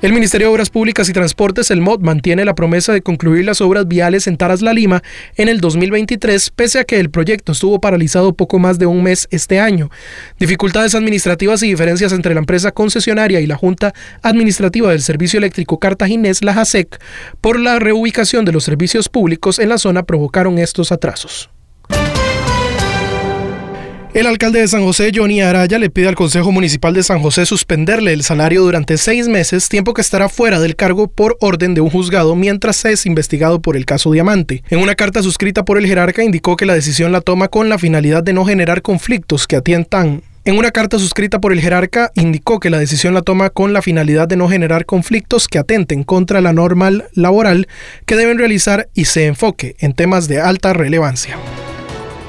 El Ministerio de Obras Públicas y Transportes, el MOD, mantiene la promesa de concluir las obras viales en Taras La Lima en el 2023, pese a que el proyecto estuvo paralizado poco más de un mes este año. Dificultades administrativas y diferencias entre la empresa concesionaria y la Junta Administrativa del Servicio Eléctrico Cartaginés, la JASEC, por la reubicación de los servicios públicos en la zona provocaron estos atrasos. El alcalde de San José, Johnny Araya, le pide al Consejo Municipal de San José suspenderle el salario durante seis meses, tiempo que estará fuera del cargo por orden de un juzgado mientras es investigado por el caso Diamante. En una carta suscrita por el jerarca indicó que la decisión la toma con la finalidad de no generar conflictos que atientan en una carta suscrita por el jerarca, indicó que la decisión la toma con la finalidad de no generar conflictos que atenten contra la normal laboral que deben realizar y se enfoque en temas de alta relevancia.